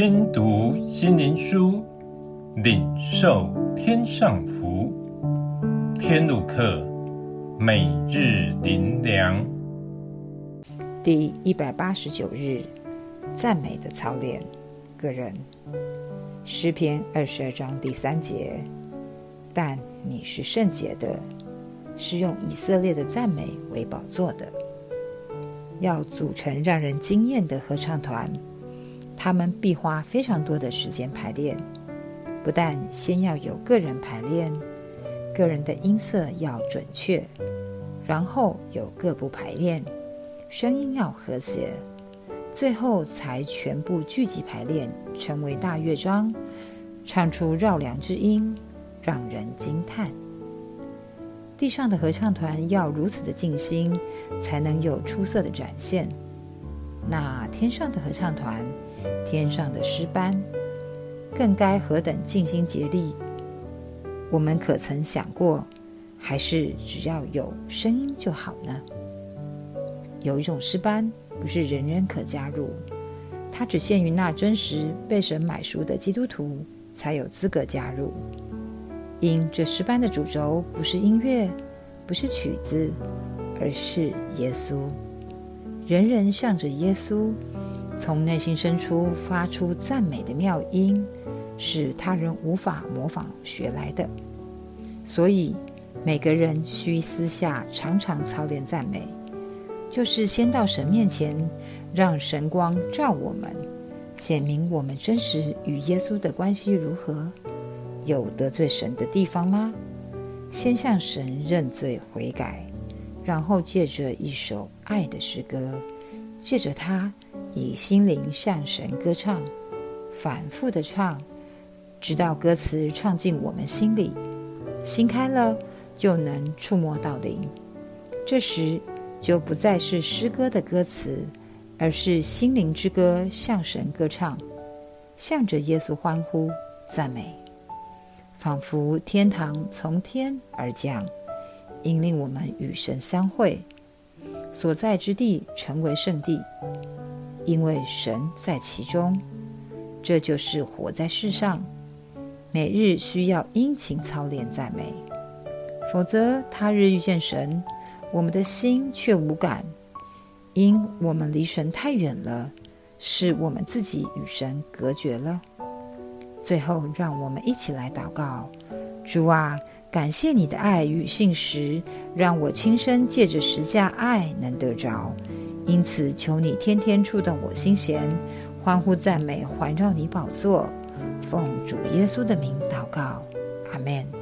听读心灵书，领受天上福。天路客，每日灵粮，第一百八十九日，赞美的操练。个人诗篇二十二章第三节，但你是圣洁的，是用以色列的赞美为宝座的。要组成让人惊艳的合唱团，他们必花非常多的时间排练。不但先要有个人排练，个人的音色要准确，然后有各部排练，声音要和谐，最后才全部聚集排练，成为大乐章，唱出绕梁之音，让人惊叹。地上的合唱团要如此的尽心，才能有出色的展现。那天上的合唱团，天上的诗班，更该何等尽心竭力？我们可曾想过，还是只要有声音就好呢？有一种诗班，不是人人可加入，它只限于那真实被神买赎的基督徒才有资格加入。因这诗班的主轴不是音乐，不是曲子，而是耶稣。人人向着耶稣，从内心深处发出赞美的妙音，是他人无法模仿学来的。所以每个人需私下常常操练赞美，就是先到神面前，让神光照我们，显明我们真实与耶稣的关系如何。有得罪神的地方吗？先向神认罪悔改，然后借着一首爱的诗歌，借着它以心灵向神歌唱，反复的唱，直到歌词唱进我们心里，心开了就能触摸到灵。这时就不再是诗歌的歌词，而是心灵之歌，向神歌唱，向着耶稣欢呼赞美。仿佛天堂从天而降，引领我们与神相会，所在之地成为圣地，因为神在其中。这就是活在世上，每日需要殷勤操练赞美，否则他日遇见神，我们的心却无感，因我们离神太远了，是我们自己与神隔绝了。最后，让我们一起来祷告：主啊，感谢你的爱与信实，让我亲身借着十架爱能得着。因此，求你天天触动我心弦，欢呼赞美环绕你宝座。奉主耶稣的名祷告，阿门。